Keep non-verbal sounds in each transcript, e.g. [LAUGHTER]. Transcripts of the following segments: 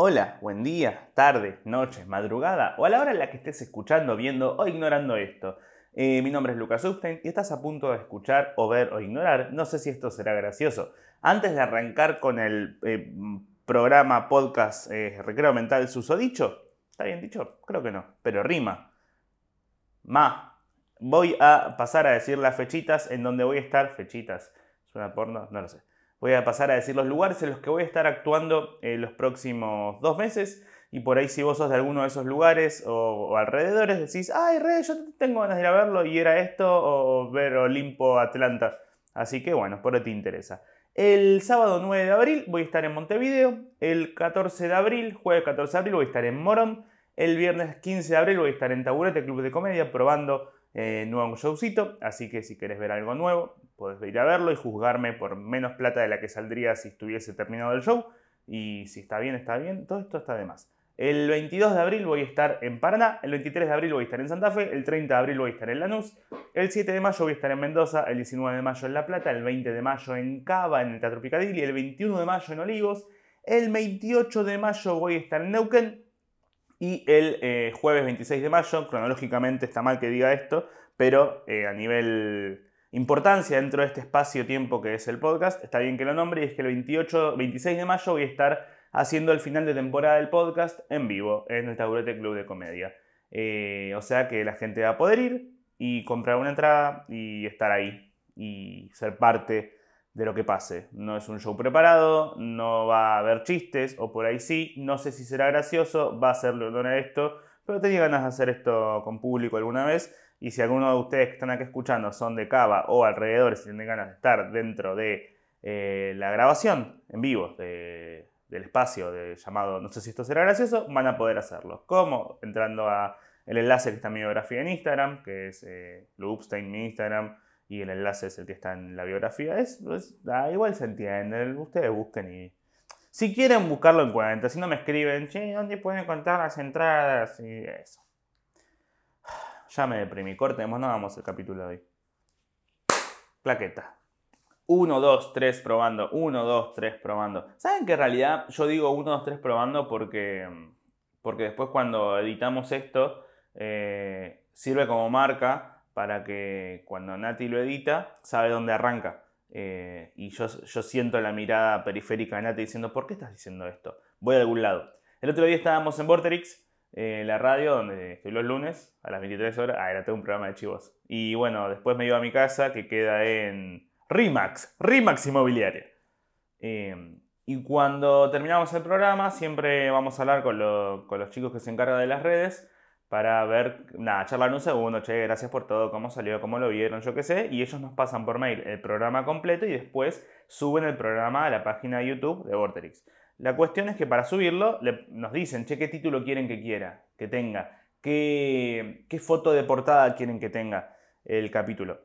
Hola, buen día, tarde, noche, madrugada o a la hora en la que estés escuchando, viendo o ignorando esto. Eh, mi nombre es Lucas Upstein y estás a punto de escuchar o ver o ignorar. No sé si esto será gracioso. Antes de arrancar con el eh, programa podcast eh, Recreo Mental Susodicho, ¿está bien dicho? Creo que no, pero rima. Ma, voy a pasar a decir las fechitas en donde voy a estar. Fechitas, ¿suena porno? No lo sé. Voy a pasar a decir los lugares en los que voy a estar actuando en los próximos dos meses. Y por ahí si vos sos de alguno de esos lugares o, alrededores, decís, ay, re, yo tengo ganas de ir a verlo y era esto, o ver Olimpo Atlanta. Así que bueno, por ahí te interesa. El sábado 9 de abril voy a estar en Montevideo. El 14 de abril, jueves 14 de abril, voy a estar en Morón. El viernes 15 de abril voy a estar en Taburete, Club de Comedia, probando eh, nuevo showcito. Así que si querés ver algo nuevo, Puedes ir a verlo y juzgarme por menos plata de la que saldría si estuviese terminado el show. Y si está bien, está bien. Todo esto está de más. El 22 de abril voy a estar en Paraná, el 23 de abril voy a estar en Santa Fe, el 30 de abril voy a estar en Lanús, el 7 de mayo voy a estar en Mendoza, el 19 de mayo en La Plata, el 20 de mayo en Cava, en el Teatro Picadilly, el 21 de mayo en Olivos, el 28 de mayo voy a estar en Neuquén y el eh, jueves 26 de mayo, cronológicamente está mal que diga esto, pero eh, a nivel importancia dentro de este espacio-tiempo que es el podcast, está bien que lo nombre, y es que el 28, 26 de mayo voy a estar haciendo el final de temporada del podcast en vivo en el Taburete Club de Comedia. Eh, o sea que la gente va a poder ir y comprar una entrada y estar ahí y ser parte de lo que pase. No es un show preparado, no va a haber chistes, o por ahí sí, no sé si será gracioso, va a ser lo esto, pero tenía ganas de hacer esto con público alguna vez y si alguno de ustedes que están aquí escuchando son de Cava o alrededor, si tienen ganas de estar dentro de eh, la grabación en vivo del espacio de llamado No sé si esto será gracioso, van a poder hacerlo. ¿Cómo? Entrando a el enlace que está en mi biografía en Instagram, que es eh, en mi Instagram, y el enlace es el que está en la biografía. Es, ah, igual se entiende, ustedes busquen y... Si quieren buscarlo en cuenta, si no me escriben, che, ¿dónde pueden contar las entradas? Y eso. [SIGHS] Ya me deprimí. Cortemos, no vamos el capítulo de hoy. Plaqueta. 1, 2, 3 probando. 1, 2, 3 probando. ¿Saben que en realidad yo digo 1, 2, 3 probando porque, porque después cuando editamos esto eh, sirve como marca para que cuando Nati lo edita sabe dónde arranca. Eh, y yo, yo siento la mirada periférica de Nati diciendo, ¿por qué estás diciendo esto? Voy a algún lado. El otro día estábamos en Vorterix en la radio, donde estoy los lunes a las 23 horas. Ah, era todo un programa de chivos. Y bueno, después me iba a mi casa, que queda en RIMAX, RIMAX Inmobiliaria. Em, y cuando terminamos el programa, siempre vamos a hablar con, los chicos que se encargan de las redes para ver, nada, charlar un segundo, che, gracias por todo, cómo salió, cómo lo vieron, yo qué sé, y ellos nos pasan por mail el programa completo y después suben el programa a la página de YouTube de Vorterix. La cuestión es que para subirlo nos dicen, che, qué título quieren que quiera, que tenga, qué, foto de portada quieren que tenga el capítulo.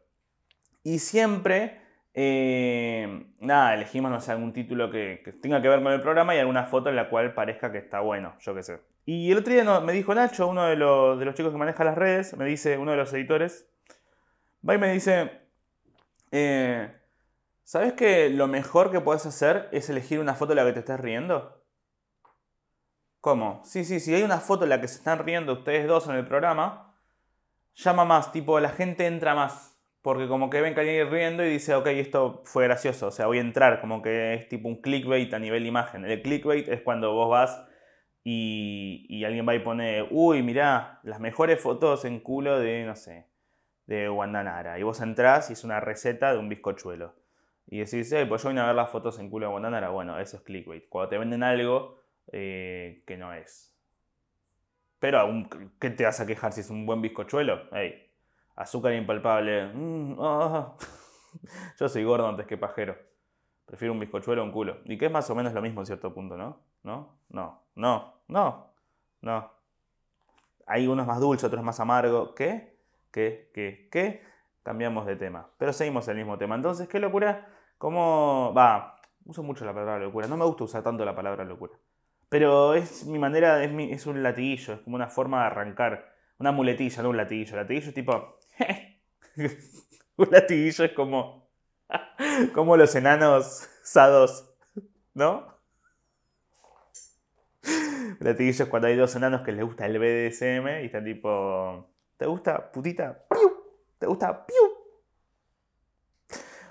Y siempre, eh, nada, elegimos, no sé, algún título que, tenga que ver con el programa y alguna foto en la cual parezca que está bueno, yo qué sé. Y el otro día me dijo Nacho, uno de los, chicos que maneja las redes, me dice, uno de los editores, va y me dice, eh, ¿Sabes que lo mejor que puedes hacer es elegir una foto en la que te estés riendo? ¿Cómo? Sí, sí, si hay una foto en la que se están riendo ustedes dos en el programa, llama más, tipo, la gente entra más. Porque como que ven que alguien riendo y dice, ok, esto fue gracioso, o sea, voy a entrar, como que es tipo un clickbait a nivel imagen. El clickbait es cuando vos vas y, y alguien va y pone, uy, mirá, las mejores fotos en culo de, no sé, de Guandanara. Y vos entrás y es una receta de un bizcochuelo y decís, eh, pues yo vine a ver las fotos en culo de Guantanara. Bueno, eso es clickbait. Cuando te venden algo eh, que no es. Pero, aún, ¿qué te vas a quejar si es un buen bizcochuelo? Hey, azúcar impalpable. Mm, ah. [LAUGHS] yo soy gordo antes que pajero. Prefiero un bizcochuelo a un culo. Y que es más o menos lo mismo en cierto punto, ¿no? ¿No? No, no, no, no. Hay unos más dulces, otros más amargos. ¿Qué? ¿Qué? ¿Qué? ¿Qué? cambiamos de tema. Pero seguimos el mismo tema. Entonces, ¿qué locura? ¿Cómo va? Uso mucho la palabra locura. No me gusta usar tanto la palabra locura. Pero es mi manera, es, es un latiguillo, es como una forma de arrancar. Una muletilla, no un latiguillo. Latiguillo es tipo. [LAUGHS] un latiguillo es como. [LAUGHS] como los enanos [LAUGHS] sados, ¿no? Latiguillos cuando hay dos enanos que les gusta el BDSM y están tipo. ¿Te gusta putita? ¡Piu! ¿Te gusta? ¡Piu!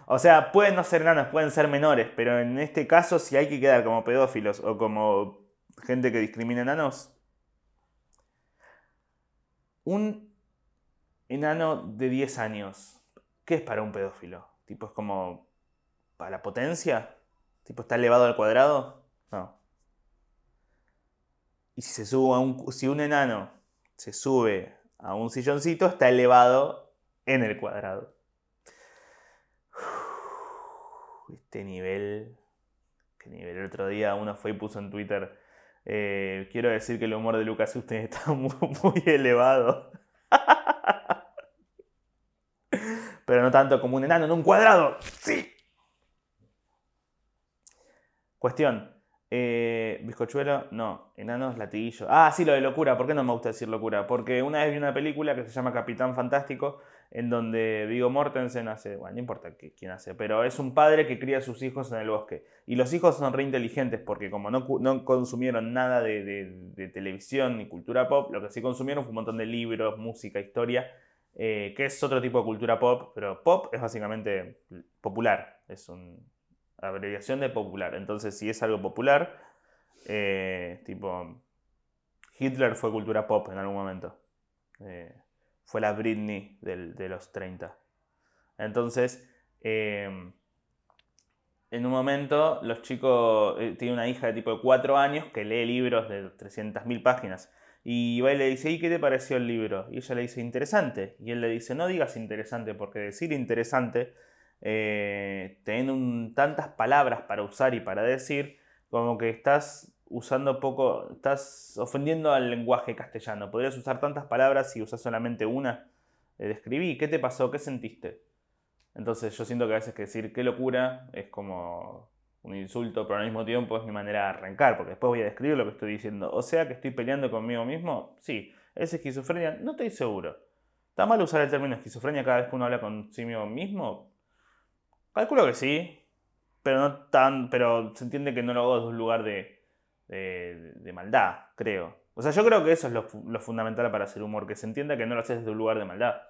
O sea, pueden no ser enanos, pueden ser menores, pero en este caso, si hay que quedar como pedófilos o como gente que discrimina enanos, un enano de 10 años, ¿qué es para un pedófilo? Tipo, es como. ¿Para la potencia? ¿Tipo, está elevado al cuadrado? No. Y si se sube a un. Si un enano se sube a un silloncito, está elevado en el cuadrado. [SIGHS] Este nivel. ¿Qué nivel? El otro día uno fue y puso en Twitter. Eh, quiero decir que el humor de Lucas usted está [LAUGHS] muy, muy elevado. [LAUGHS] Pero no tanto como un enano en un cuadrado. ¡Sí! Cuestión. Eh, bizcochuelo, no. Enanos, latiguillo. Ah, sí, lo de locura. ¿Por qué no me gusta decir locura? Porque una vez vi una película que se llama Capitán Fantástico, en donde Vigo Mortensen hace, bueno, no importa quién hace, pero es un padre que cría a sus hijos en el bosque. Y los hijos son re inteligentes porque como no, no consumieron nada de, de, televisión ni cultura pop, lo que sí consumieron fue un montón de libros, música, historia, eh, que es otro tipo de cultura pop, pero pop es básicamente popular, es una abreviación de popular. Entonces, si es algo popular, eh, tipo, Hitler fue cultura pop en algún momento. Eh, fue la Britney de los 30. Entonces, em, en un momento, los chicos, tiene una hija de tipo de 4 años que lee libros de 300.000 páginas. Y va y le dice, ¿y qué te pareció el libro? Y ella le dice, interesante. Y él le dice, no digas interesante, porque decir interesante, eh, teniendo tantas palabras para usar y para decir, como que estás usando poco, estás ofendiendo al lenguaje castellano. Podrías usar tantas palabras si usas solamente una. Eh, describí, ¿qué te pasó? ¿Qué sentiste? Entonces yo siento que a veces que decir qué locura es como un insulto, pero al mismo tiempo es mi manera de arrancar, porque después voy a describir lo que estoy diciendo. O sea que estoy peleando conmigo mismo, sí. ¿Es esquizofrenia? No estoy seguro. ¿Está mal usar el término esquizofrenia cada vez que uno habla consigo mismo? Calculo que sí, pero no tan, pero se entiende que no lo hago desde un lugar de, de, maldad, creo. O sea, yo creo que eso es lo, fundamental para hacer humor, que se entienda que no lo haces desde un lugar de maldad.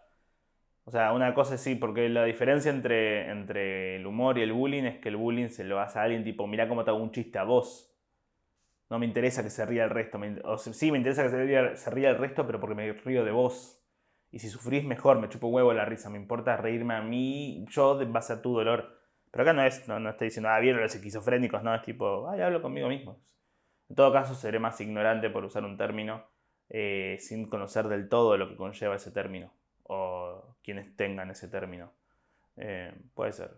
O sea, una cosa sí, porque la diferencia entre, entre el humor y el bullying es que el bullying se lo hace a alguien tipo, mira cómo te hago un chiste a vos. No me interesa que se ría el resto. o sí, me interesa que se ría, se ría el resto, pero porque me río de vos. Y si sufrís, mejor, me chupo huevo la risa. Me importa reírme a mí, yo, en base a tu dolor. Pero acá no es, no, no estoy diciendo, ah, vieron los esquizofrénicos, no, es tipo, ay, hablo conmigo mismo. En todo caso, seré más ignorante por usar un término eh, sin conocer del todo lo que conlleva ese término o quienes tengan ese término. Eh, puede ser.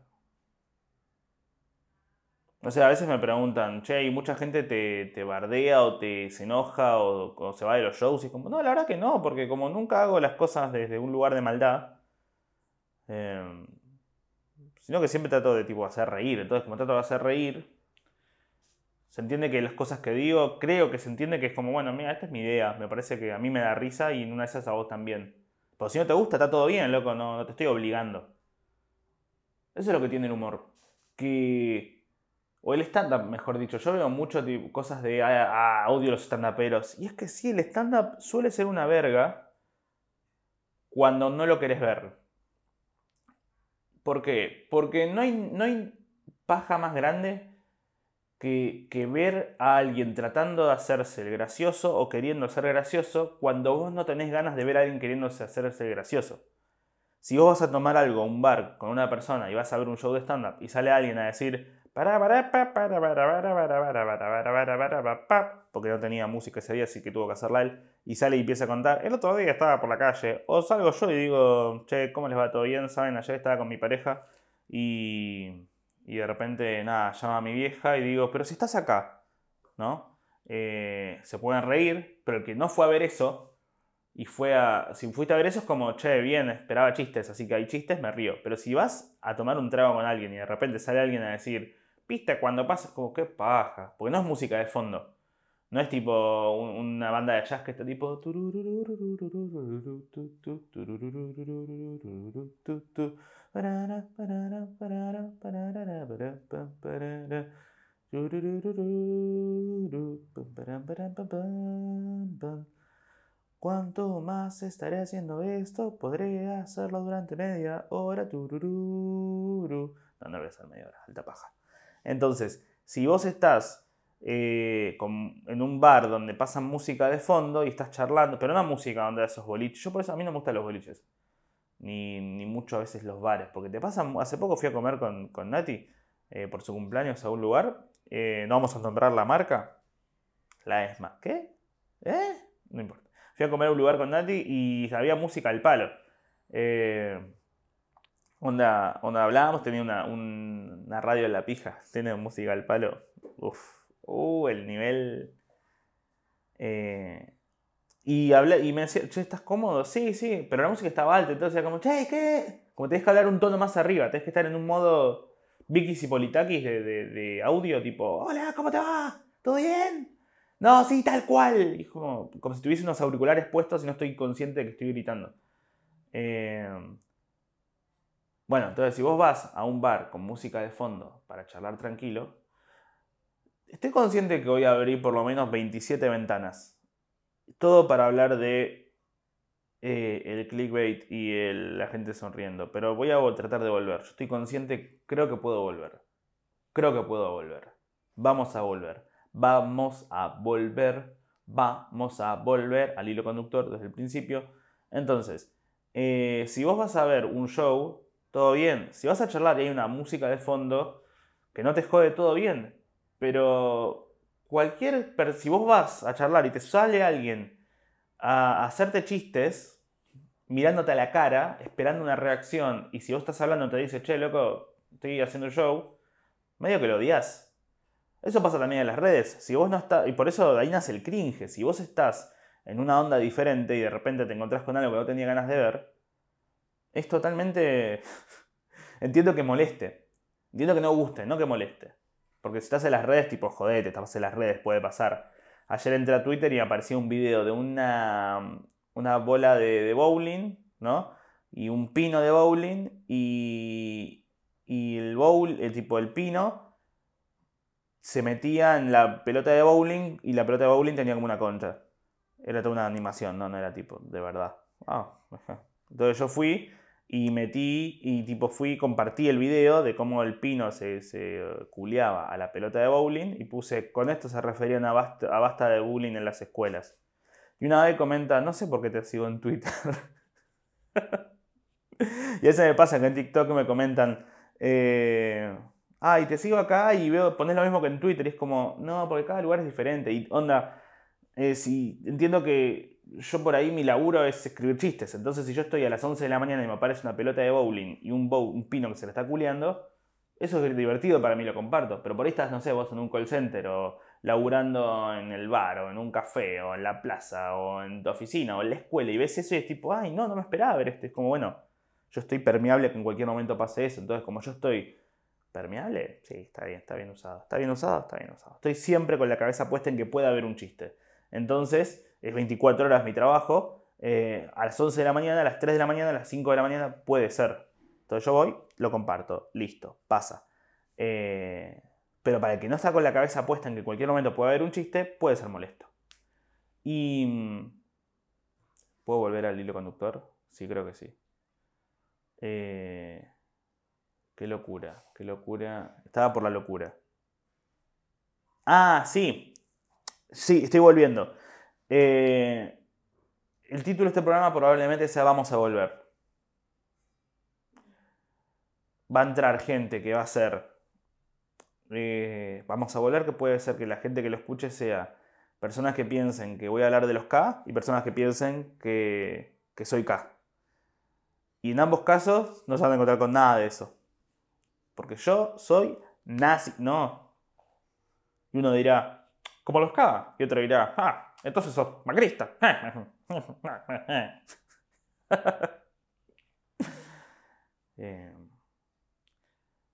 O sea, a veces me preguntan, che, y mucha gente te, bardea o te se enoja o, se va de los shows y como, no, la verdad que no, porque como nunca hago las cosas desde un lugar de maldad, eh, sino que siempre trato de tipo hacer reír. Entonces, como trato de hacer reír, se entiende que las cosas que digo, creo que se entiende que es como, bueno, mira, esta es mi idea, me parece que a mí me da risa y en una de esas a vos también. Pero si no te gusta, está todo bien, loco, no, no te estoy obligando. Eso es lo que tiene el humor. Que. O el stand-up, mejor dicho. Yo veo muchas cosas de. Ah, odio los stand-uperos. Y es que sí, el stand-up suele ser una verga cuando no lo querés ver. ¿Por qué? Porque no hay, no hay paja más grande que, ver a alguien tratando de hacerse el gracioso o queriendo ser gracioso cuando vos no tenés ganas de ver a alguien queriendo hacerse gracioso. Si vos vas a tomar algo a un bar con una persona y vas a ver un show de stand-up y sale alguien a decir porque no tenía música ese día, así que tuvo que hacerla él, y sale y empieza a contar, el otro día estaba por la calle, o salgo yo y digo, che, ¿cómo les va? ¿Todo bien? ¿Saben? Ayer estaba con mi pareja y y de repente, nada, llama a mi vieja y digo, pero si estás acá, ¿no? Eh, se pueden reír, pero el que no fue a ver eso, y fue a, si fuiste a ver eso es como, che, bien, esperaba chistes, así que hay chistes, me río. Pero si vas a tomar un trago con alguien y de repente sale alguien a decir, viste, cuando pasas como, qué paja, porque no es música de fondo. No es tipo una banda de jazz que está tipo... Cuanto más estaré haciendo esto, podré hacerlo durante media hora. No, no voy a hacer media hora, alta paja. Entonces, si vos estás eh, en un bar donde pasan música de fondo y estás charlando, pero no música donde esos boliches. Yo por eso a mí no me gustan los boliches. Ni, ni mucho a veces los bares. Porque te pasan. Hace poco fui a comer con, con Nati eh, por su cumpleaños a un lugar. Eh, no vamos a nombrar la marca. La ESMA. ¿Qué? ¿Eh? No importa. Fui a comer a un lugar con Nati y había música al palo. Eh, onda, onda hablábamos, tenía una, una radio en la pija. Tiene música al palo. Uf. Uh, el nivel. y, hablé, y me decía, che, ¿estás cómodo? Sí, sí, pero la música estaba alta, entonces era como, che, ¿qué? Como tenés que hablar un tono más arriba, tenés que estar en un modo Vicky y Politakis de, audio, tipo, hola, ¿cómo te va? ¿Todo bien? No, sí, tal cual. Como, como si tuviese unos auriculares puestos y no estoy consciente de que estoy gritando. Eh, bueno, entonces si vos vas a un bar con música de fondo para charlar tranquilo, estoy consciente que voy a abrir por lo menos 27 ventanas. Todo para hablar de eh, el clickbait y la gente sonriendo. Pero voy a tratar de volver. Yo estoy consciente, creo que puedo volver. Creo que puedo volver. Vamos a volver. Vamos a volver. Vamos a volver al hilo conductor desde el principio. Entonces, eh, si vos vas a ver un show, todo bien. Si vas a charlar y hay una música de fondo, que no te jode, todo bien. Pero cualquier. Si vos vas a charlar y te sale alguien a hacerte chistes, mirándote a la cara, esperando una reacción, y si vos estás hablando te dice, che, loco, estoy haciendo show, medio que lo odias. Eso pasa también en las redes. Si vos no estás, y por eso ahí nace el cringe. Si vos estás en una onda diferente y de repente te encontrás con algo que no tenía ganas de ver, es totalmente. Entiendo que moleste. Entiendo que no guste, no que moleste. Porque si estás en las redes, tipo, jodete, estás en las redes, puede pasar. Ayer entré a Twitter y me apareció un video de una una bola de, bowling, ¿no? Y un pino de bowling y, y el bowl, el tipo del pino, se metía en la pelota de bowling y la pelota de bowling tenía como una concha. Era toda una animación, no, no era tipo, de verdad. Ah, [LAUGHS] Entonces yo fui y metí y tipo fui compartí el video de cómo el pino se, se culeaba a la pelota de bowling y puse, con esto se referían a basta, a basta de bowling en las escuelas. Y una vez comenta, no sé por qué te sigo en Twitter. [LAUGHS] y eso me pasa que en TikTok me comentan, eh, ah, y te sigo acá y veo, pones lo mismo que en Twitter. Y es como, no, porque cada lugar es diferente. Y onda, eh, si entiendo que yo por ahí mi laburo es escribir chistes. Entonces, si yo estoy a las 11 de la mañana y me aparece una pelota de bowling y un, un pino que se le está culeando, eso es divertido para mí, lo comparto. Pero por ahí estás, no sé, vos en un call center o laburando en el bar o en un café o en la plaza o en tu oficina o en la escuela y ves eso y es tipo, ay, no, no me esperaba ver esto. Es como, bueno, yo estoy permeable que en cualquier momento pase eso. Entonces, como yo estoy permeable, sí, está bien, está bien usado. Está bien usado, está bien usado. Estoy siempre con la cabeza puesta en que pueda haber un chiste. Entonces, es 24 horas mi trabajo. Eh, a las 11 de la mañana, a las 3 de la mañana, a las 5 de la mañana, puede ser. Entonces yo voy, lo comparto, listo, pasa. Eh, pero para el que no está con la cabeza puesta en que en cualquier momento puede haber un chiste, puede ser molesto. Y... ¿Puedo volver al hilo conductor? Sí, creo que sí. Eh, qué locura, qué locura. Estaba por la locura. Ah, sí. Sí, estoy volviendo. Eh, el título de este programa probablemente sea Vamos a volver. Va a entrar gente que va a ser eh, vamos a volver, que puede ser que la gente que lo escuche sea personas que piensen que voy a hablar de los K y personas que piensen que, soy K. Y en ambos casos no se van a encontrar con nada de eso. Porque yo soy nazi. No. Y uno dirá, como los K. Y otro dirá, ah, entonces sos macrista. [LAUGHS]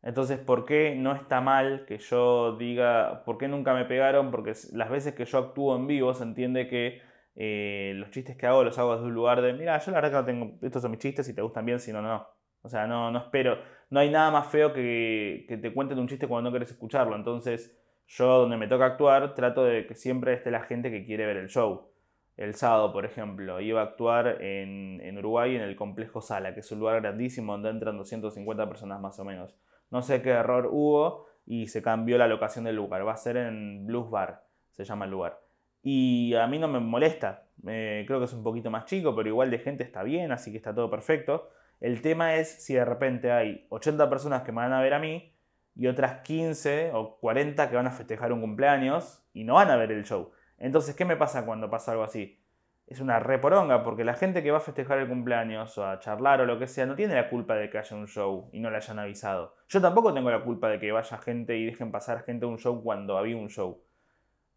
entonces, ¿por qué no está mal que yo diga, por qué nunca me pegaron? Porque las veces que yo actúo en vivo se entiende que eh, los chistes que hago los hago desde un lugar de, mira, yo la verdad que no tengo, estos son mis chistes, si te gustan bien, si no, no. O sea, no, no espero, no hay nada más feo que, que te cuenten un chiste cuando no quieres escucharlo. Entonces, yo donde me toca actuar trato de que siempre esté la gente que quiere ver el show. El sábado, por ejemplo, iba a actuar en, en Uruguay en el Complejo Sala, que es un lugar grandísimo donde entran 250 personas más o menos. No sé qué error hubo y se cambió la locación del lugar. Va a ser en Blues Bar, se llama el lugar. Y a mí no me molesta. creo que es un poquito más chico, pero igual de gente está bien, así que está todo perfecto. El tema es si de repente hay 80 personas que me van a ver a mí y otras 15 o 40 que van a festejar un cumpleaños y no van a ver el show. Entonces, ¿qué me pasa cuando pasa algo así? Es una reporonga, porque la gente que va a festejar el cumpleaños o a charlar o lo que sea, no tiene la culpa de que haya un show y no le hayan avisado. Yo tampoco tengo la culpa de que vaya gente y dejen pasar gente a un show cuando había un show.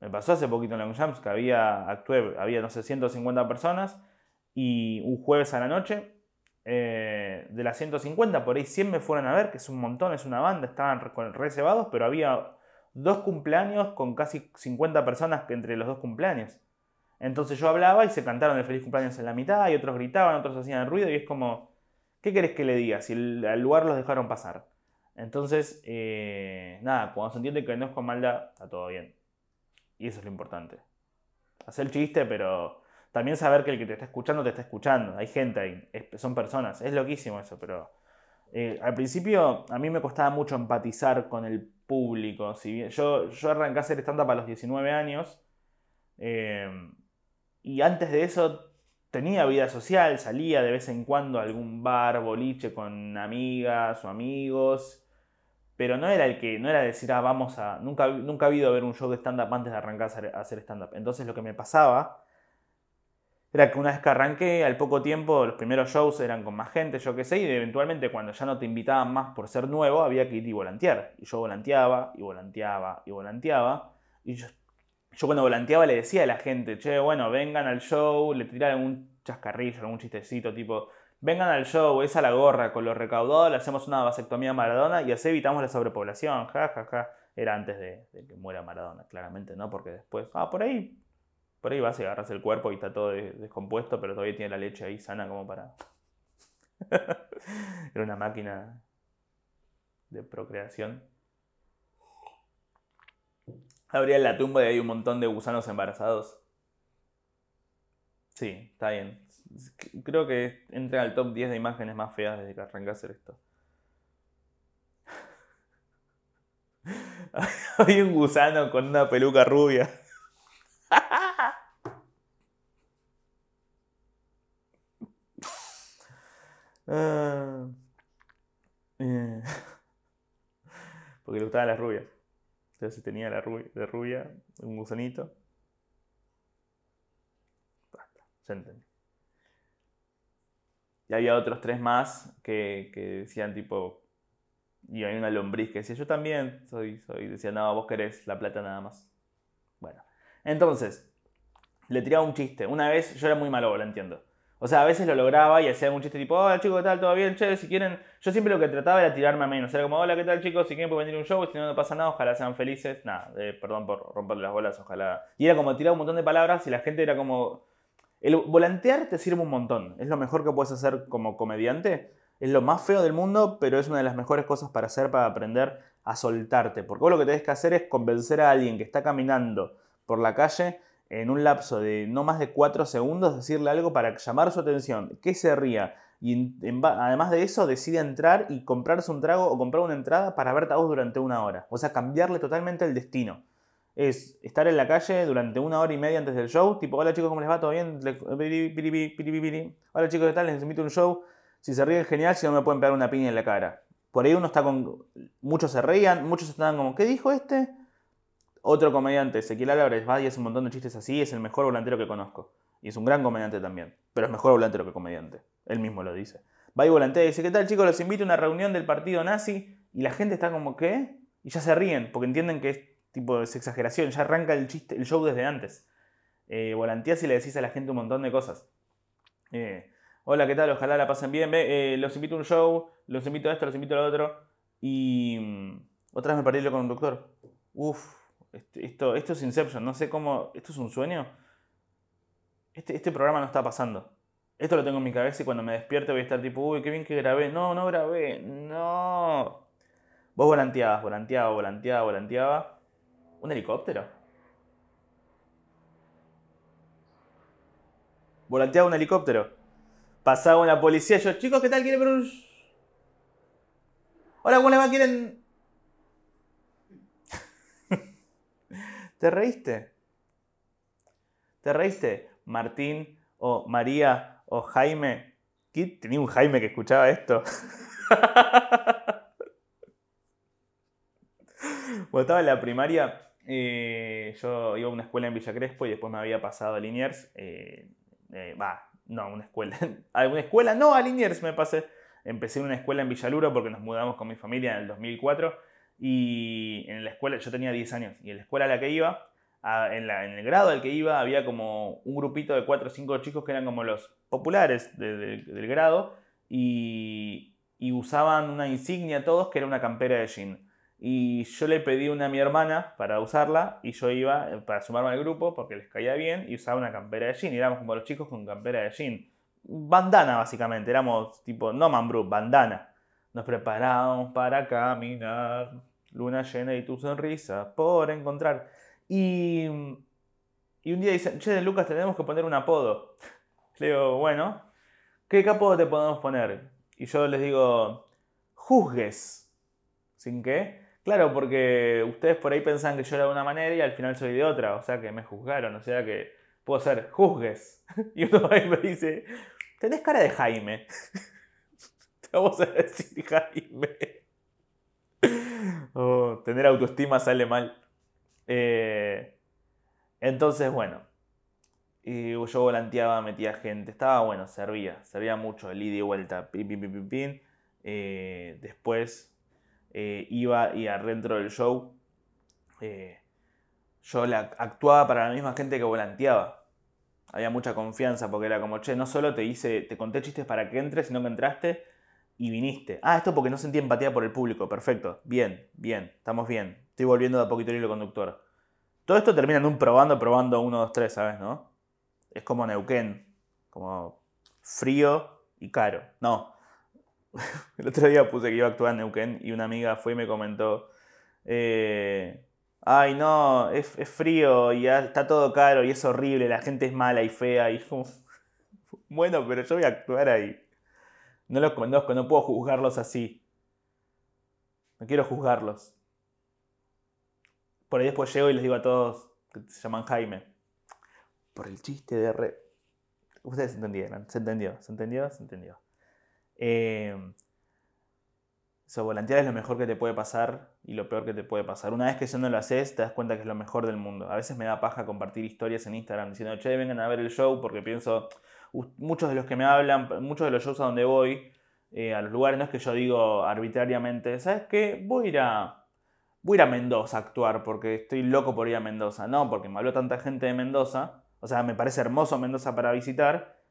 Me pasó hace poquito en Long Jams que había, actué, había, no sé, 150 personas y un jueves a la noche, eh, de las 150, por ahí 100 me fueron a ver, que es un montón, es una banda, estaban reservados, pero había dos cumpleaños con casi 50 personas entre los dos cumpleaños. Entonces yo hablaba y se cantaron el feliz cumpleaños en la mitad y otros gritaban, otros hacían ruido y es como, ¿qué querés que le diga si al lugar los dejaron pasar? Entonces, eh, nada, cuando se entiende que no es con maldad, está todo bien. Y eso es lo importante. Hacer el chiste, pero también saber que el que te está escuchando te está escuchando. Hay gente ahí, son personas. Es loquísimo eso, pero eh, al principio a mí me costaba mucho empatizar con el público. Si bien, yo, yo arranqué a hacer stand-up a los 19 años. Eh, y antes de eso tenía vida social, salía de vez en cuando a algún bar, boliche con amigas o amigos pero no era el que, no era decir, ah, vamos a, nunca, nunca ha habido ver un show de stand-up antes de arrancar a hacer stand-up. Entonces lo que me pasaba era que una vez que arranqué, al poco tiempo, los primeros shows eran con más gente, yo qué sé, y eventualmente cuando ya no te invitaban más por ser nuevo, había que ir y volantear. Y yo volanteaba, y volanteaba, y volanteaba. Y yo, cuando volanteaba le decía a la gente, che, bueno, vengan al show, le tiraron un chascarrillo, algún chistecito, tipo, vengan al show, es a la gorra, con lo recaudado le hacemos una vasectomía a Maradona y así evitamos la sobrepoblación, ja, ja, ja. Era antes de, que muera Maradona, claramente, ¿no? Porque después, ah, por ahí, por ahí vas y agarras el cuerpo y está todo descompuesto, pero todavía tiene la leche ahí sana como para... [LAUGHS] Era una máquina de procreación. Habría en la tumba y hay un montón de gusanos embarazados. Sí, está bien. Creo que entra al top 10 de imágenes más feas desde que arranqué a hacer esto. [LAUGHS] Hay un gusano con una peluca rubia. [LAUGHS] Ah, eh. [LAUGHS] Porque le gustaban las rubias. Entonces tenía la rubia, de rubia un gusanito. Basta, se entendió. Y había otros tres más que, decían tipo, y hay una lombriz que decía, yo también soy, soy, decía, no, vos querés la plata nada más. Bueno, entonces, le tiraba un chiste. Una vez, yo era muy malo, lo entiendo. O sea, a veces lo lograba y hacía un chiste tipo, hola chicos, ¿qué tal? ¿Todo bien? Che, si quieren, yo siempre lo que trataba era tirarme a menos. Era como, hola, ¿qué tal chicos? Si quieren pueden venir a un show, si no, no pasa nada, ojalá sean felices. Nada, eh, perdón por romperle las bolas, ojalá. Y era como tirar un montón de palabras y la gente era como, el volantear te sirve un montón. Es lo mejor que puedes hacer como comediante. Es lo más feo del mundo, pero es una de las mejores cosas para hacer para aprender a soltarte. Porque vos lo que tenés que hacer es convencer a alguien que está caminando por la calle en un lapso de no más de 4 segundos, decirle algo para llamar su atención, que se ría. Y además de eso, decide entrar y comprarse un trago o comprar una entrada para verte a vos durante una hora. O sea, cambiarle totalmente el destino es estar en la calle durante una hora y media antes del show, tipo, hola chicos, ¿cómo les va? ¿Todo bien? Hola chicos, ¿qué tal? Les invito a un show. Si se ríen, genial, si no me pueden pegar una piña en la cara. Por ahí uno está con... Muchos se reían, muchos estaban como, ¿qué dijo este? Otro comediante, Ezequiel Álvarez, va y hace un montón de chistes así, es el mejor volantero que conozco. Y es un gran comediante también, pero es mejor volantero que comediante. Él mismo lo dice. Va y volantea y dice, ¿qué tal chicos? Los invito a una reunión del partido nazi. Y la gente está como, ¿qué? Y ya se ríen, porque entienden que es tipo, exageración, ya arranca el, chiste, el show desde antes. Eh, volanteás y le decís a la gente un montón de cosas. Eh, Hola, ¿qué tal? Ojalá la pasen bien. Eh, los invito a un show, los invito a esto, los invito a lo otro. Y mm, otra vez me perdí el conductor. Uf, esto, esto es Inception, no sé cómo. ¿Esto es un sueño? Este, este programa no está pasando. Esto lo tengo en mi cabeza y cuando me despierte voy a estar tipo, uy, qué bien que grabé. No, no grabé, no. Vos volanteabas, volanteaba, volanteaba, volanteaba ¿Un helicóptero? Volanteaba un helicóptero. Pasaba una policía. Yo, chicos, ¿qué tal? ¿Quieren ver un.? Hola, ¿cómo le va? ¿Quieren.? ¿Te reíste? ¿Te reíste? Martín o María o Jaime. ¿Quién tenía un Jaime que escuchaba esto? [LAUGHS] Cuando estaba en la primaria, eh, yo iba a una escuela en Villa Crespo y después me había pasado a Liniers. Eh, eh, va, no, una escuela. [LAUGHS] ¿A una escuela? No, a Liniers me pasé. Empecé en una escuela en Villaluro porque nos mudamos con mi familia en el 2004. Y en la escuela, yo tenía 10 años, y en la escuela a la que iba, en, el grado al que iba, había como un grupito de 4 o 5 chicos que eran como los populares del grado, y, usaban una insignia todos que era una campera de jean. Y yo le pedí una a mi hermana para usarla y yo iba eh, para sumarme al grupo porque les caía bien y usaba una campera de jean. Y éramos como los chicos con campera de jean. Bandana básicamente, éramos tipo No Man bandana. Nos preparamos para caminar, luna llena y tu sonrisa por encontrar. Y, un día dicen, che, Lucas, tenemos que poner un apodo. Le digo, bueno, ¿qué apodo te podemos poner? Y yo les digo, juzgues. ¿Sin qué? Claro, porque ustedes por ahí pensaban que yo era de una manera y al final soy de otra, o sea que me juzgaron, o sea que puedo ser juzgues. [LAUGHS] Y uno ahí me dice, tenés cara de Jaime. [LAUGHS] Vamos a decir Jaime. Oh, tener autoestima sale mal. Eh, entonces, bueno. Y yo volanteaba, metía gente. Estaba bueno, servía. Servía mucho el ida y vuelta. Pin, pin, pin, pin, eh, después eh, iba y adentro del show eh, yo actuaba para la misma gente que volanteaba. Había mucha confianza porque era como, che, no solo te hice, te conté chistes para que entres, sino que entraste y viniste. Ah, esto porque no sentí empatía por el público. Perfecto. Bien, bien, estamos bien. Estoy volviendo de a poquito el hilo conductor. Todo esto termina en un probando, probando, uno, dos, tres, ¿sabes? ¿No? Es como Neuquén. Como frío y caro. No, [LAUGHS] el otro día puse que iba a actuar en Neuquén y una amiga fue y me comentó, eh, ay no, es, frío y está todo caro y es horrible, la gente es mala y fea y como, [LAUGHS] bueno, pero yo voy a actuar ahí. No los conozco, no puedo juzgarlos así. No quiero juzgarlos. Por ahí después llego y les digo a todos que se llaman Jaime. Por el chiste de re... Ustedes entendieron, se entendió, se entendió, se entendió. Eh, eso, volantear es lo mejor que te puede pasar y lo peor que te puede pasar. Una vez que ya no lo haces, te das cuenta que es lo mejor del mundo. A veces me da paja compartir historias en Instagram diciendo, che, vengan a ver el show, porque pienso, muchos de los que me hablan, muchos de los shows a donde voy, eh, a los lugares, no es que yo digo arbitrariamente, ¿sabes qué? Voy a ir a, voy a, Mendoza a actuar porque estoy loco por ir a Mendoza. No, porque me habló tanta gente de Mendoza. O sea, me parece hermoso Mendoza para visitar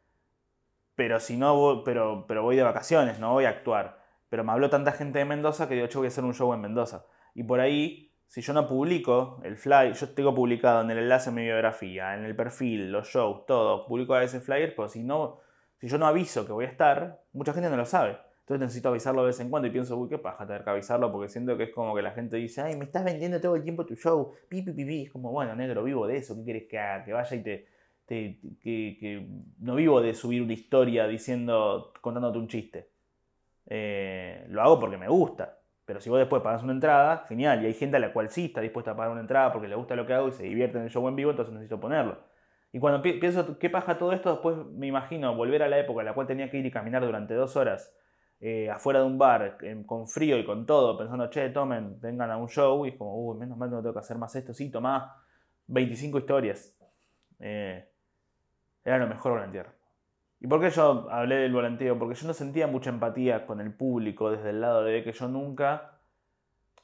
pero si no, voy, pero, pero voy de vacaciones, no voy a actuar. Pero me habló tanta gente de Mendoza que digo, yo voy a hacer un show en Mendoza. Y por ahí, si yo no publico el flyer, yo tengo publicado en el enlace en mi biografía, en el perfil, los shows, todo, publico a ese flyer, pero si no, si yo no aviso que voy a estar, mucha gente no lo sabe. Entonces necesito avisarlo de vez en cuando y pienso, uy, qué paja tener que avisarlo porque siento que es como que la gente dice, ay, me estás vendiendo todo el tiempo tu show, pi, pi, pi, pi. Es como, bueno, negro, vivo de eso, ¿qué quieres que haga? Que vaya y te, que, no vivo de subir una historia diciendo, contándote un chiste. Eh, lo hago porque me gusta. Pero si vos después pagas una entrada, genial. Y hay gente a la cual sí está dispuesta a pagar una entrada porque le gusta lo que hago y se divierte en el show en vivo, entonces necesito ponerlo. Y cuando pienso qué pasa todo esto, después me imagino volver a la época en la cual tenía que ir y caminar durante dos horas eh, afuera de un bar, con frío y con todo, pensando, che, tomen, vengan a un show. Y es como, uy, menos mal no tengo que hacer más esto. Sí, tomá 25 historias. Eh, era lo mejor volantear. ¿Y por qué yo hablé del volanteo? Porque yo no sentía mucha empatía con el público desde el lado de que yo nunca...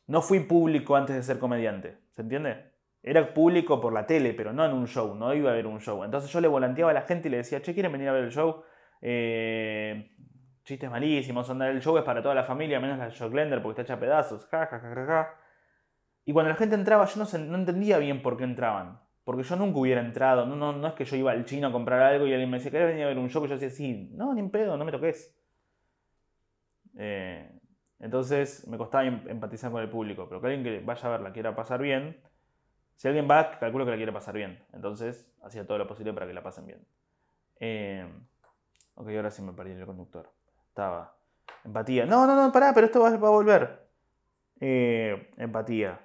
No fui público antes de ser comediante, ¿se entiende? Era público por la tele, pero no en un show, no iba a ver un show. Entonces yo le volanteaba a la gente y le decía, che, ¿quieren venir a ver el show? Eh, chistes malísimos, onda, el show es para toda la familia, menos la de Jock Lender porque está hecha pedazos, Y cuando la gente entraba, yo no entendía bien por qué entraban. Porque yo nunca hubiera entrado, no, no, no es que yo iba al chino a comprar algo y alguien me decía, ¿querés venir a ver un show? Y yo decía, sí, no, ni en pedo, no me toques. Eh, entonces me costaba em, empatizar con el público, pero que alguien que vaya a verla quiera pasar bien, Si alguien va, calculo que la quiere pasar bien. Entonces, hacía todo lo posible para que la pasen bien. Eh, ok, ahora sí me perdí el conductor. Estaba. Empatía. No, no, no, pará, pero esto va, a volver. Eh, empatía.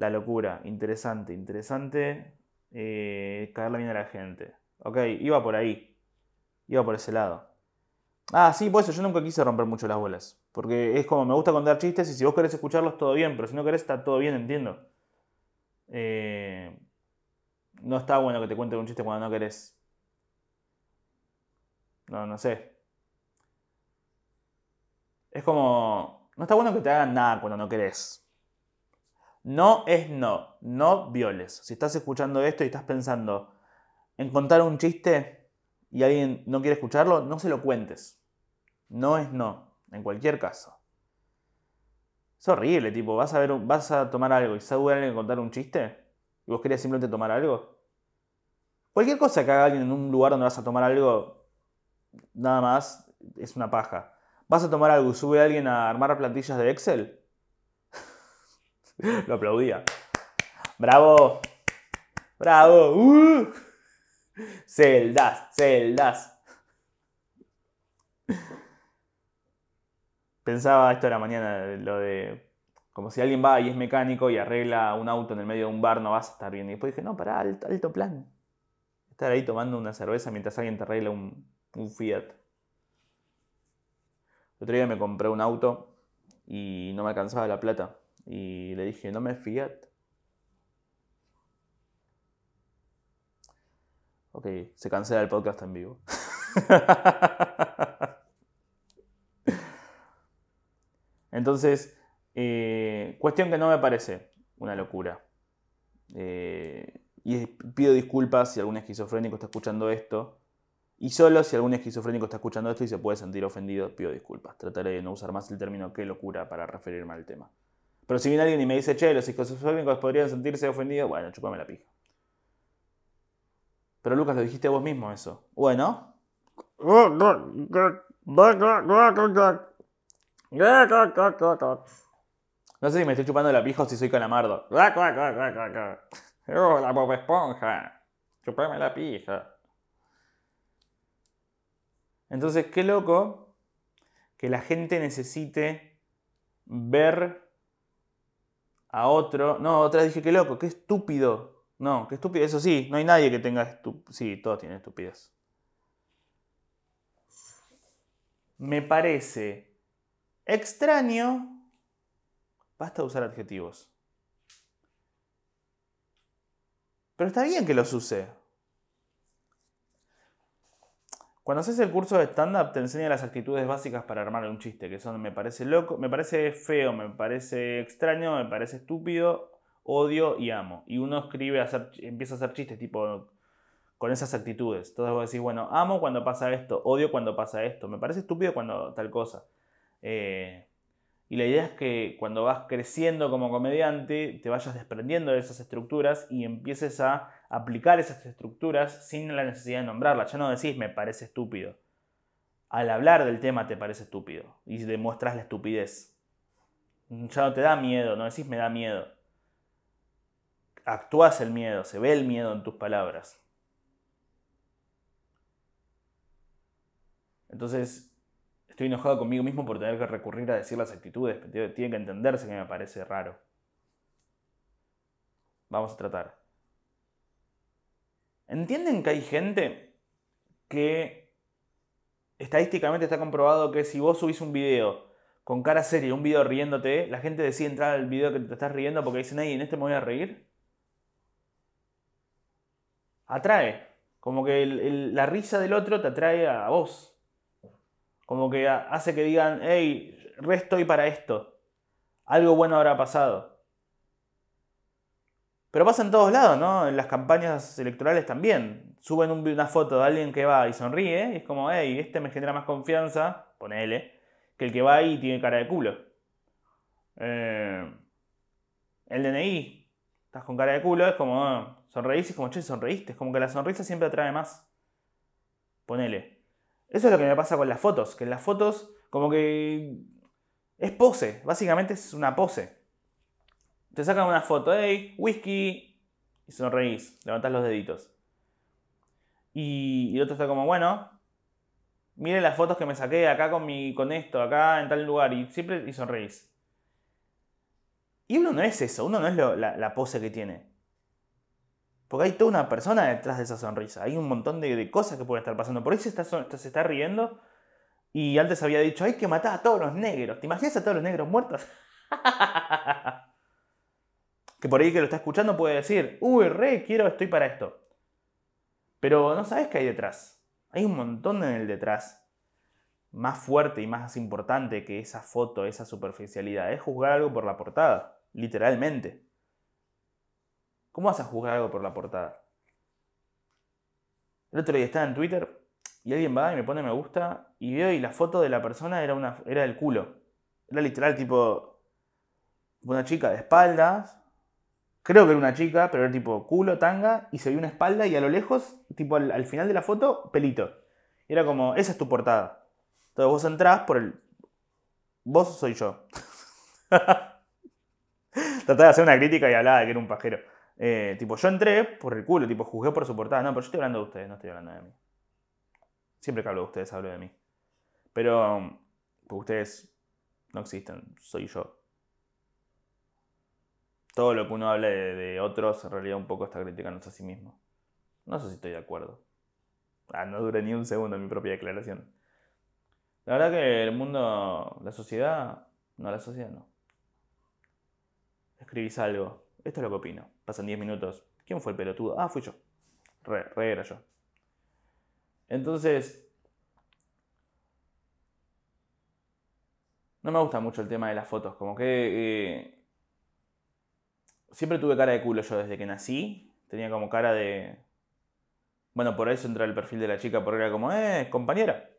La locura. Interesante, interesante. Eh, caerle bien a la gente. Ok, iba por ahí. Iba por ese lado. Ah, sí, por eso yo nunca quise romper mucho las bolas. Porque es como me gusta contar chistes y si vos querés escucharlos todo bien, pero si no querés está todo bien, entiendo. Eh, no está bueno que te cuenten un chiste cuando no querés. No, no sé. Es como... No está bueno que te hagan nada cuando no querés. No es no. No violes. Si estás escuchando esto y estás pensando en contar un chiste y alguien no quiere escucharlo, no se lo cuentes. No es no. En cualquier caso. Es horrible, tipo, vas a ver, vas a tomar algo y sabe alguien contar un chiste y vos querías simplemente tomar algo. Cualquier cosa que haga alguien en un lugar donde vas a tomar algo, nada más, es una paja. ¿Vas a tomar algo y sube a alguien a armar plantillas de Excel? [LAUGHS] Lo aplaudía. ¡Bravo! ¡Bravo! ¡Uh! Celdas, celdas. Pensaba esto de la mañana, lo de como si alguien va y es mecánico y arregla un auto en el medio de un bar, no vas a estar bien. Y después dije, no, pará, alto, plan. Estar ahí tomando una cerveza mientras alguien te arregla un, un Fiat. El otro día me compré un auto y no me alcanzaba la plata. Y le dije, no me Fiat. Ok, se cancela el podcast en vivo. [LAUGHS] Entonces, eh, cuestión que no me parece una locura. Eh, y pido disculpas si algún esquizofrénico está escuchando esto. Y solo si algún esquizofrénico está escuchando esto y se puede sentir ofendido, pido disculpas. Trataré de no usar más el término qué locura para referirme al tema. Pero si viene alguien y me dice, che, los esquizofrénicos podrían sentirse ofendidos, bueno, chupame la pija. Pero Lucas, lo dijiste vos mismo eso. Bueno. No sé si me estoy chupando la pija o si soy calamardo. Oh, la Bob Esponja. Chupame la pija. Entonces, qué loco que la gente necesite ver a otro. No, otra dije, qué loco, qué estúpido. No, qué estúpido. Eso sí, no hay nadie que tenga estupidez. Sí, todos tienen estupidez. Me parece extraño Basta usar adjetivos. Pero está bien que los use. Cuando haces el curso de stand-up te enseña las actitudes básicas para armar un chiste, que son me parece loco, me parece feo, me parece extraño, me parece estúpido, odio y amo. Y uno escribe, empieza a hacer chistes tipo con esas actitudes. Entonces vos decís, bueno, amo cuando pasa esto, odio cuando pasa esto, me parece estúpido cuando tal cosa. Eh, y la idea es que cuando vas creciendo como comediante, te vayas desprendiendo de esas estructuras y empieces a aplicar esas estructuras sin la necesidad de nombrarlas. Ya no decís me parece estúpido. Al hablar del tema te parece estúpido y demuestras la estupidez. Ya no te da miedo, no decís me da miedo. Actúas el miedo, se ve el miedo en tus palabras. Entonces, Estoy enojado conmigo mismo por tener que recurrir a decir las actitudes. Tiene que entenderse que me parece raro. Vamos a tratar. ¿Entienden que hay gente que estadísticamente está comprobado que si vos subís un video con cara seria, un video riéndote, la gente decide entrar al video que te estás riendo porque dicen, hey, en este me voy a reír? Atrae. Como que la risa del otro te atrae a vos. Como que hace que digan, hey, re estoy para esto. Algo bueno habrá pasado. Pero pasa en todos lados, ¿no? En las campañas electorales también. Suben una foto de alguien que va y sonríe y es como, hey, este me genera más confianza, ponele, que el que va y tiene cara de culo. Eh, el DNI, estás con cara de culo, es como, oh, sonreís y es como, che, sonreíste. Es como que la sonrisa siempre atrae más. Ponele. Eso es lo que me pasa con las fotos, que en las fotos como que es pose, básicamente es una pose. Te sacan una foto, hey, whisky, y sonreís, levantás los deditos. Y, el otro está como, bueno, miren las fotos que me saqué acá con, mi, con esto, acá en tal lugar, y siempre y sonreís. Y uno no es eso, uno no es la, pose que tiene. Porque hay toda una persona detrás de esa sonrisa. Hay un montón de, cosas que pueden estar pasando. Por eso se está, se está riendo. Y antes había dicho, hay que matar a todos los negros. ¿Te imaginas a todos los negros muertos? [LAUGHS] que por ahí que lo está escuchando puede decir, uy, re, quiero, estoy para esto. Pero no sabes qué hay detrás. Hay un montón en el detrás. Más fuerte y más importante que esa foto, esa superficialidad. Es juzgar algo por la portada. Literalmente. ¿Cómo vas a juzgar algo por la portada? El otro día estaba en Twitter y alguien va y me pone me gusta y veo y la foto de la persona era, una, era el culo. Era literal tipo una chica de espaldas, Creo que era una chica, pero era tipo culo, tanga, y se vio una espalda y a lo lejos, tipo al, final de la foto, pelito. Y era como, esa es tu portada. Entonces vos entrás por el... Vos soy yo. [LAUGHS] Trataba de hacer una crítica y hablaba de que era un pajero. Eh, tipo, yo entré por el culo, tipo, juzgué por su portada. No, pero yo estoy hablando de ustedes, no estoy hablando de mí. Siempre que hablo de ustedes, hablo de mí. Pero, pues ustedes no existen, soy yo todo lo que uno habla de, otros en realidad un poco está criticándose a sí mismo. No sé si estoy de acuerdo. Ah, no dure ni un segundo mi propia declaración. La verdad que el mundo, la sociedad, no, la sociedad no. Escribís algo. Esto es lo que opino. Pasan 10 minutos. ¿Quién fue el pelotudo? Ah, fui yo. Re, re era yo. Entonces, no me gusta mucho el tema de las fotos. Como que eh, siempre tuve cara de culo yo desde que nací. Tenía como cara de. Bueno, por eso entra el perfil de la chica, porque era como, eh, compañera,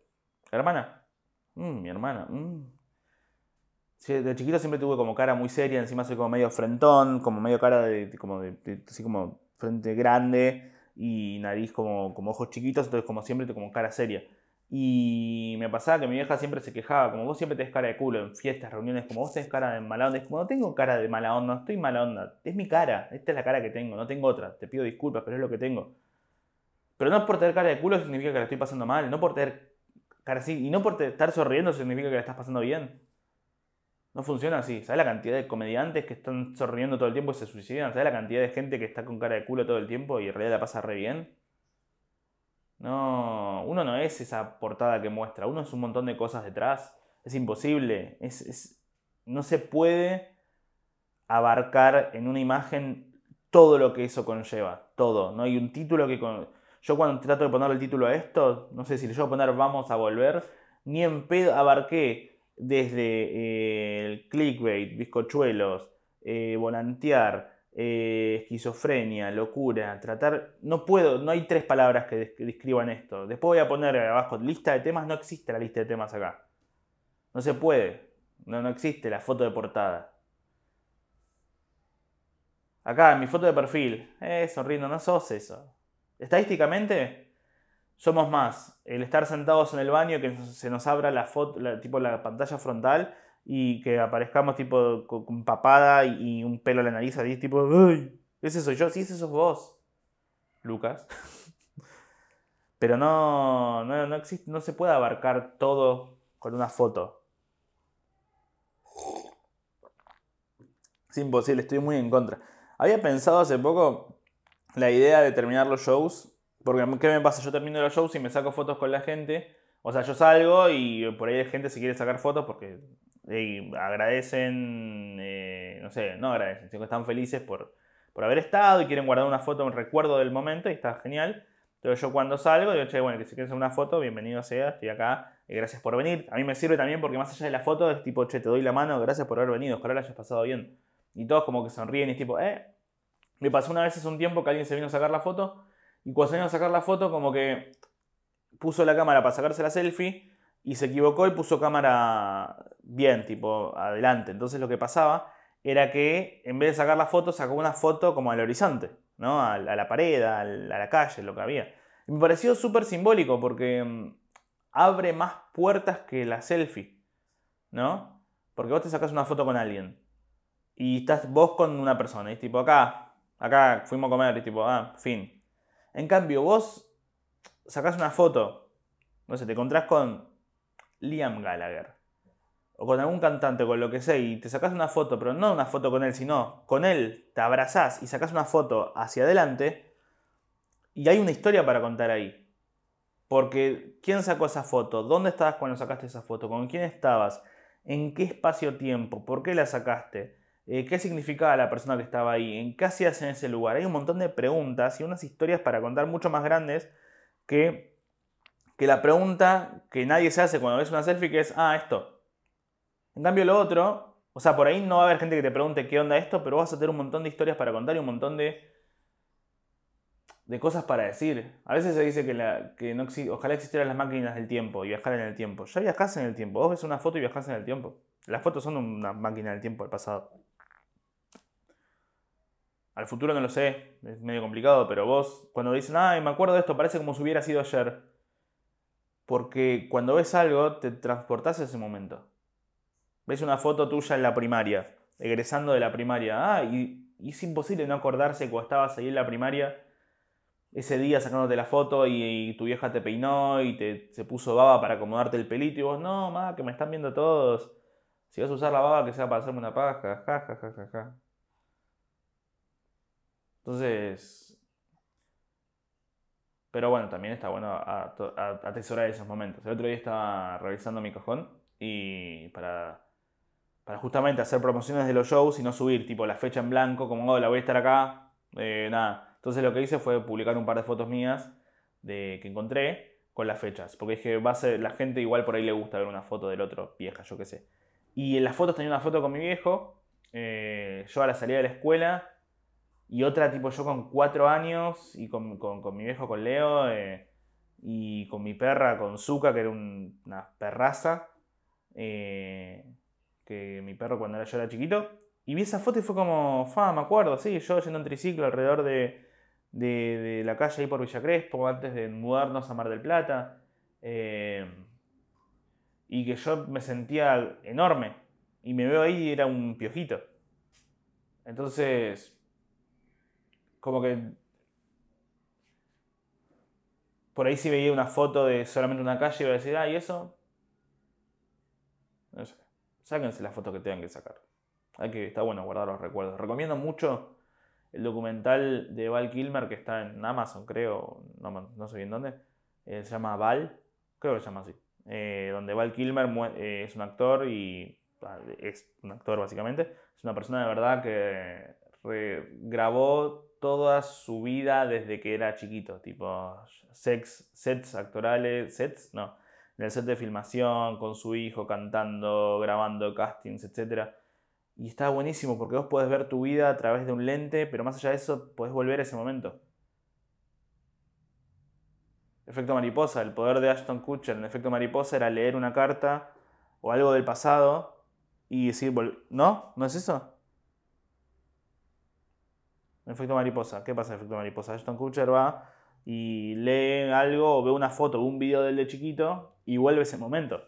hermana. Mm, mi hermana. Mm. de chiquito siempre tuve como cara muy seria, encima soy como medio frentón, como medio cara de, como de, así como frente grande y nariz como, como ojos chiquitos, entonces como siempre como cara seria. Y me pasaba que mi vieja siempre se quejaba, como vos siempre tenés cara de culo en fiestas, reuniones, como vos tenés cara de mala onda. Es como no tengo cara de mala onda, estoy mala onda. Es mi cara, esta es la cara que tengo, no tengo otra. Te pido disculpas, pero es lo que tengo. Pero no por tener cara de culo significa que la estoy pasando mal, no por tener cara así, y no por estar sonriendo significa que la estás pasando bien. No funciona así. ¿Sabes la cantidad de comediantes que están sonriendo todo el tiempo y se suicidan? ¿Sabes la cantidad de gente que está con cara de culo todo el tiempo y en realidad la pasa re bien? No, uno no es esa portada que muestra, uno es un montón de cosas detrás. Es imposible, es, no se puede abarcar en una imagen todo lo que eso conlleva, todo. No hay un título que... Yo cuando trato de poner el título a esto, no sé si le yo poner vamos a volver, ni en pedo abarqué desde eh, el clickbait, bizcochuelos, eh, volantear, eh, esquizofrenia, locura, tratar... No puedo, no hay tres palabras que, describan esto. Después voy a poner abajo lista de temas, no existe la lista de temas acá. No se puede, no, no existe la foto de portada. Acá, mi foto de perfil, eh, sonriendo, no sos eso. Estadísticamente, somos más el estar sentados en el baño que se nos abra la foto, tipo la pantalla frontal y que aparezcamos tipo con papada y, un pelo en la nariz ahí, tipo, ¡ay! Ese soy yo, sí, ese sos vos, Lucas. [LAUGHS] Pero no, no, no, existe, no se puede abarcar todo con una foto. Es imposible, estoy muy en contra. Había pensado hace poco la idea de terminar los shows, porque ¿qué me pasa? Yo termino los shows y me saco fotos con la gente. O sea, yo salgo y por ahí hay gente se quiere sacar fotos porque y agradecen, eh, no sé, no agradecen, sino que están felices por, por haber estado y quieren guardar una foto, un recuerdo del momento y está genial. Entonces yo cuando salgo digo, che, bueno, que si quieres una foto, bienvenido sea, estoy acá, y gracias por venir. A mí me sirve también porque más allá de la foto es tipo, che, te doy la mano, gracias por haber venido, ojalá la hayas pasado bien. Y todos como que sonríen y es tipo, eh. Me pasó una vez hace un tiempo que alguien se vino a sacar la foto y cuando se vino a sacar la foto como que puso la cámara para sacarse la selfie y se equivocó y puso cámara bien, tipo adelante. Entonces lo que pasaba era que en vez de sacar la foto, sacó una foto como al horizonte, ¿no? A, la pared, a, la calle, lo que había. me pareció súper simbólico porque mm, abre más puertas que la selfie, ¿no? Porque vos te sacas una foto con alguien y estás vos con una persona y es tipo acá, acá fuimos a comer y tipo, ah, fin. En cambio, vos sacás una foto, no sé, te encontrás con Liam Gallagher o con algún cantante, con lo que sea, y te sacas una foto, pero no una foto con él, sino con él, te abrazás y sacas una foto hacia adelante, y hay una historia para contar ahí. Porque, ¿quién sacó esa foto? ¿Dónde estabas cuando sacaste esa foto? ¿Con quién estabas? ¿En qué espacio-tiempo? ¿Por qué la sacaste? Eh, ¿Qué significaba la persona que estaba ahí? ¿En qué hacías en ese lugar? Hay un montón de preguntas y unas historias para contar mucho más grandes que, que la pregunta que nadie se hace cuando ves una selfie, que es, ah, esto, en cambio lo otro, o sea, por ahí no va a haber gente que te pregunte qué onda esto, pero vas a tener un montón de historias para contar y un montón de, de cosas para decir. A veces se dice que, que no ojalá existieran las máquinas del tiempo y viajar en el tiempo. Ya viajas en el tiempo. Vos ves una foto y viajas en el tiempo. Las fotos son una máquina del tiempo del pasado. Al futuro no lo sé, es medio complicado, pero vos cuando dicen, ay, me acuerdo de esto, parece como si hubiera sido ayer. Porque cuando ves algo, te transportás a ese momento ves una foto tuya en la primaria, egresando de la primaria, ah, y, es imposible no acordarse cuando estabas ahí en la primaria, ese día sacándote la foto y, tu vieja te peinó y te, se puso baba para acomodarte el pelito y vos, no, ma, que me están viendo todos. Si vas a usar la baba, que sea para hacerme una paja, ja, ja, ja, ja, ja. Entonces, pero bueno, también está bueno atesorar esos momentos. El otro día estaba revisando mi cajón y para justamente hacer promociones de los shows y no subir tipo la fecha en blanco, como, la voy a estar acá, eh, nada. Entonces lo que hice fue publicar un par de fotos mías de, que encontré con las fechas, porque dije, va a ser, la gente igual por ahí le gusta ver una foto del otro vieja, yo qué sé. Y en las fotos tenía una foto con mi viejo, eh, yo a la salida de la escuela, y otra tipo yo con cuatro años, y con, mi viejo, con Leo, eh, y con mi perra, con Zuka, que era una perraza. Eh, mi perro cuando yo era chiquito. Y vi esa foto y fue como, fa, me acuerdo, sí, yo yendo en triciclo alrededor de, de, la calle ahí por Villa Crespo, antes de mudarnos a Mar del Plata. Eh, y que yo me sentía enorme. Y me veo ahí y era un piojito. Entonces, como que por ahí si veía una foto de solamente una calle iba a decir, ah, ¿y eso? No sé. Sáquense la foto que tengan que sacar. Hay que, está bueno guardar los recuerdos. Recomiendo mucho el documental de Val Kilmer que está en Amazon, creo, no, sé bien dónde. Eh, se llama Val, creo que se llama así. Eh, donde Val Kilmer eh, es un actor y ah, es un actor básicamente. Es una persona de verdad que grabó toda su vida desde que era chiquito, tipo sex, sets actorales, sets, no, en el set de filmación, con su hijo cantando, grabando castings, etc. Y está buenísimo porque vos podés ver tu vida a través de un lente, pero más allá de eso, podés volver a ese momento. Efecto mariposa, el poder de Ashton Kutcher en efecto mariposa era leer una carta o algo del pasado y decir, ¿no? ¿No es eso? Efecto mariposa, ¿qué pasa en efecto mariposa? Ashton Kutcher va y lee algo o ve una foto o un video del de chiquito y vuelve ese momento.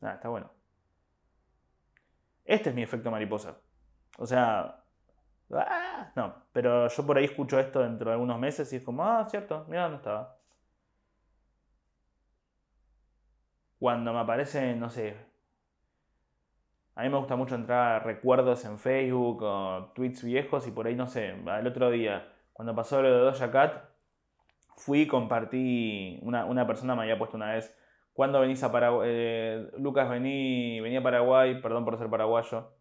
Ah, está bueno. Este es mi efecto mariposa. O sea, ah, no, pero yo por ahí escucho esto dentro de algunos meses y es como, ah, cierto, mira dónde estaba. Cuando me aparece, no sé, a mí me gusta mucho entrar a recuerdos en Facebook o tweets viejos y por ahí, no sé, el otro día, cuando pasó lo de Doja Cat, fui y compartí, una, persona me había puesto una vez, ¿cuándo venís a Paraguay? Eh, Lucas vení, venía a Paraguay, perdón por ser paraguayo,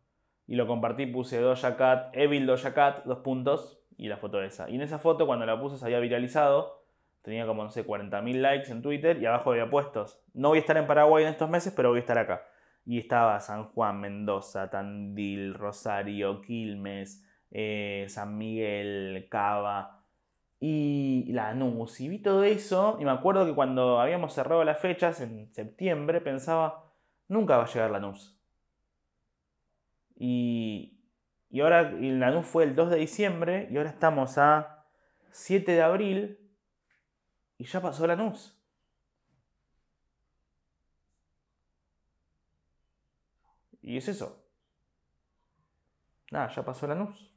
y lo compartí, puse Doja Cat, Evil Doja Cat, dos puntos, y la foto esa. Y en esa foto, cuando la puse, se había viralizado, tenía como, no sé, 40.000 likes en Twitter, y abajo había puestos, no voy a estar en Paraguay en estos meses, pero voy a estar acá. Y estaba San Juan, Mendoza, Tandil, Rosario, Quilmes, eh, San Miguel, Cava, y la NUS. Y vi todo eso y me acuerdo que cuando habíamos cerrado las fechas en septiembre pensaba, nunca va a llegar la NUS. Y, y ahora la NUS fue el 2 de diciembre y ahora estamos a 7 de abril y ya pasó la Y es eso. Nada, ya pasó la luz.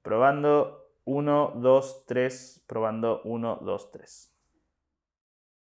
Probando 1, 2, 3. Probando 1, 2, 3.